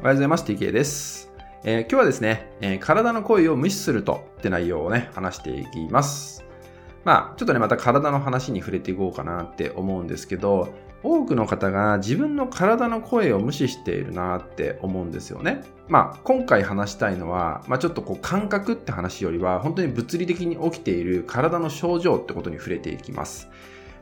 おはようございます。TK です。えー、今日はですね、えー、体の声を無視するとって内容をね、話していきます。まあ、ちょっとね、また体の話に触れていこうかなって思うんですけど、多くの方が自分の体の声を無視しているなって思うんですよね。まあ、今回話したいのは、まあ、ちょっとこう感覚って話よりは、本当に物理的に起きている体の症状ってことに触れていきます。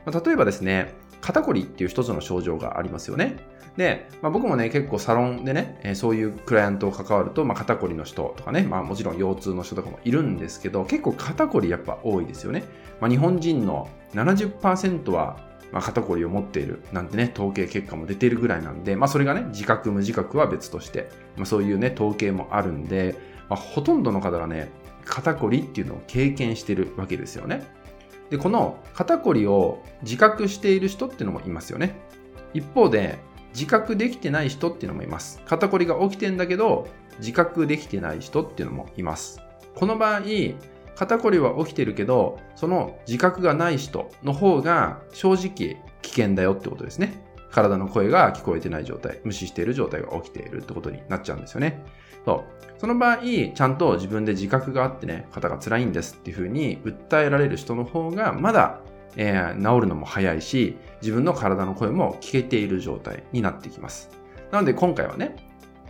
まあ、例えばですね、肩こりっていう一つの症状がありますよね。で、まあ、僕もね、結構サロンでね、えー、そういうクライアントを関わると、まあ、肩こりの人とかね、まあ、もちろん腰痛の人とかもいるんですけど、結構肩こりやっぱ多いですよね。まあ、日本人の70%は、まあ、肩こりを持っているなんてね、統計結果も出ているぐらいなんで、まあ、それがね、自覚無自覚は別として、まあ、そういうね、統計もあるんで、まあ、ほとんどの方がね、肩こりっていうのを経験してるわけですよね。で、この肩こりを自覚している人っていうのもいますよね。一方で、自覚できてない人っていうのもいます。肩こりが起きてんだけど、自覚できてない人っていうのもいます。この場合、肩こりは起きてるけど、その自覚がない人の方が正直危険だよってことですね。体の声が聞こえてない状態、無視している状態が起きているってことになっちゃうんですよね。そう。その場合、ちゃんと自分で自覚があってね、肩が辛いんですっていうふうに訴えられる人の方が、まだえー、治るのも早いし、自分の体の声も聞けている状態になってきます。なので今回はね、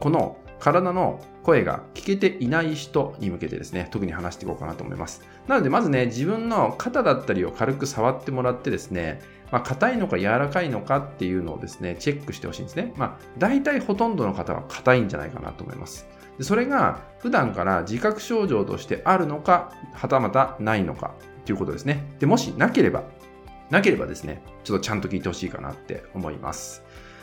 この体の声が聞けていない人に向けてですね、特に話していこうかなと思います。なのでまずね、自分の肩だったりを軽く触ってもらってですね、まあ、硬いのか柔らかいのかっていうのをですね、チェックしてほしいんですね。まあ、大体ほとんどの方は硬いんじゃないかなと思います。でそれが普段から自覚症状としてあるのか、はたまたないのかということですね。で、もしなければ、なければですね、ちょっとちゃんと聞いてほしいかなって思います。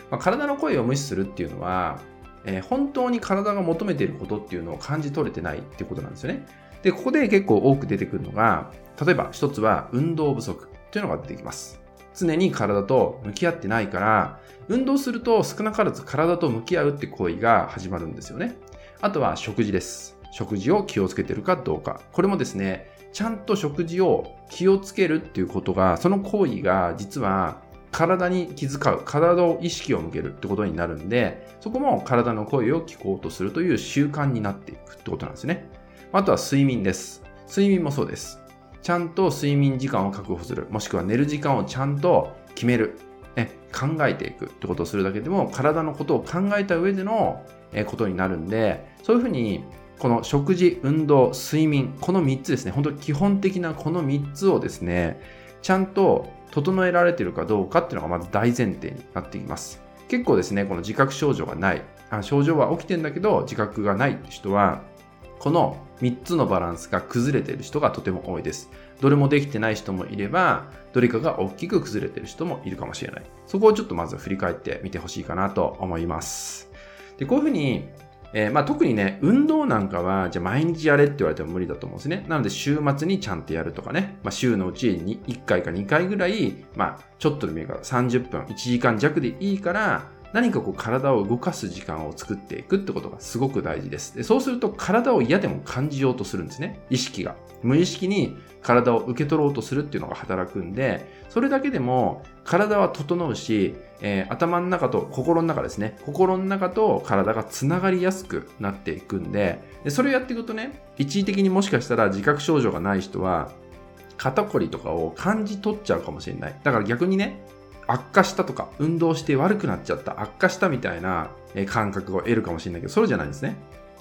まあ、体の声を無視するっていうのは、えー、本当に体が求めていることっていうのを感じ取れてないっていうことなんですよね。で、ここで結構多く出てくるのが、例えば一つは運動不足というのが出てきます。常に体と向き合ってないから、運動すると少なからず体と向き合うって行為が始まるんですよね。あとは食事です。食事を気をつけてるかどうか。これもですね、ちゃんと食事を気をつけるっていうことが、その行為が実は体に気遣う、体を意識を向けるってことになるんで、そこも体の声を聞こうとするという習慣になっていくってことなんですね。あとは睡眠です。睡眠もそうです。ちゃんと睡眠時間を確保する、もしくは寝る時間をちゃんと決める、ね、考えていくってことをするだけでも、体のことを考えた上でのことになるんで、そういうふうにこの食事、運動、睡眠、この3つですね、本当基本的なこの3つをですね、ちゃんと整えられているかどうかっていうのがまず大前提になってきます。結構ですね、この自覚症状がない、あ症状は起きてんだけど自覚がないって人は、この3つのバランスが崩れている人がとても多いです。どれもできてない人もいれば、どれかが大きく崩れている人もいるかもしれない。そこをちょっとまず振り返ってみてほしいかなと思います。で、こういうふうにえー、まあ、特にね、運動なんかは、じゃあ毎日やれって言われても無理だと思うんですね。なので、週末にちゃんとやるとかね、まあ、週のうちに1回か2回ぐらい、まあ、ちょっとでもいいから30分、1時間弱でいいから、何かこう体を動かす時間を作っていくってことがすごく大事です。でそうすると体を嫌でも感じようとするんですね。意識が。無意識に体を受け取ろうとするっていうのが働くんで、それだけでも体は整うし、えー、頭の中と心の中ですね。心の中と体がつながりやすくなっていくんで、でそれをやっていくとね、一時的にもしかしたら自覚症状がない人は、肩こりとかを感じ取っちゃうかもしれない。だから逆にね、悪化したとか、運動して悪くなっちゃった、悪化したみたいな感覚を得るかもしれないけど、それじゃないんですね。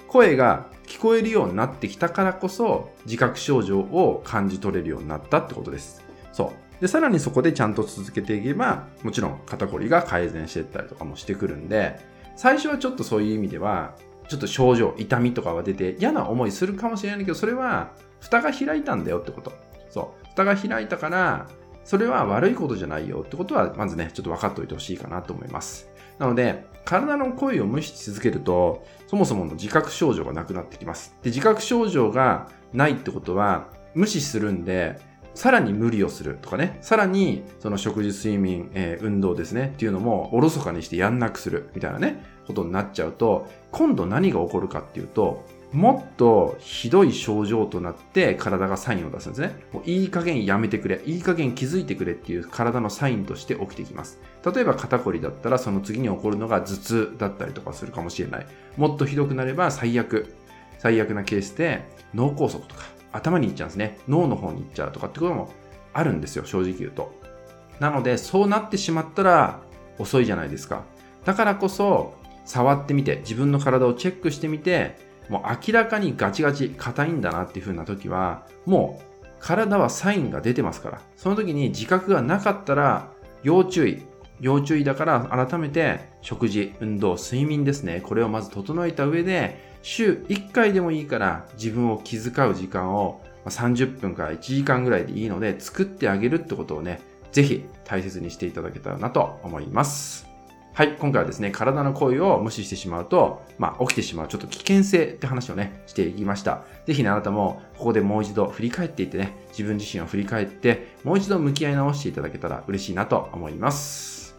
声が聞こえるようになってきたからこそ自覚症状を感じ取れるようになったってことです。そう。で、さらにそこでちゃんと続けていけば、もちろん肩こりが改善していったりとかもしてくるんで、最初はちょっとそういう意味では、ちょっと症状、痛みとかが出て嫌な思いするかもしれないけど、それは蓋が開いたんだよってこと。そう。蓋が開いたから、それは悪いことじゃないよってことは、まずね、ちょっと分かっておいてほしいかなと思います。なので、体の声を無視し続けると、そもそもの自覚症状がなくなってきます。で、自覚症状がないってことは、無視するんで、さらに無理をするとかね、さらにその食事、睡眠、えー、運動ですねっていうのもおろそかにしてやんなくするみたいなね、ことになっちゃうと、今度何が起こるかっていうと、もっとひどい症状となって体がサインを出すんですね。もういい加減やめてくれ、いい加減気づいてくれっていう体のサインとして起きてきます。例えば肩こりだったらその次に起こるのが頭痛だったりとかするかもしれない。もっとひどくなれば最悪、最悪なケースで脳梗塞とか頭に行っちゃうんですね。脳の方に行っちゃうとかってこともあるんですよ、正直言うと。なので、そうなってしまったら遅いじゃないですか。だからこそ、触ってみて、自分の体をチェックしてみて、もう明らかにガチガチ硬いんだなっていう風な時は、もう体はサインが出てますから、その時に自覚がなかったら要注意。要注意だから改めて食事、運動、睡眠ですね。これをまず整えた上で、週1回でもいいから自分を気遣う時間を30分から1時間ぐらいでいいので作ってあげるってことをね、ぜひ大切にしていただけたらなと思います。はい、今回はですね、体の声を無視してしまうと、まあ、起きてしまうちょっと危険性って話をね、していきました。ぜひね、あなたもここでもう一度振り返っていってね、自分自身を振り返って、もう一度向き合い直していただけたら嬉しいなと思います。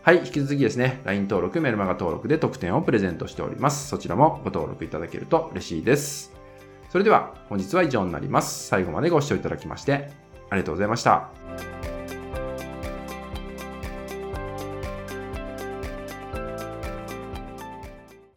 はい、引き続きですね、LINE 登録、メルマガ登録で特典をプレゼントしております。そちらもご登録いただけると嬉しいです。それでは、本日は以上になります。最後までご視聴いただきまして、ありがとうございました。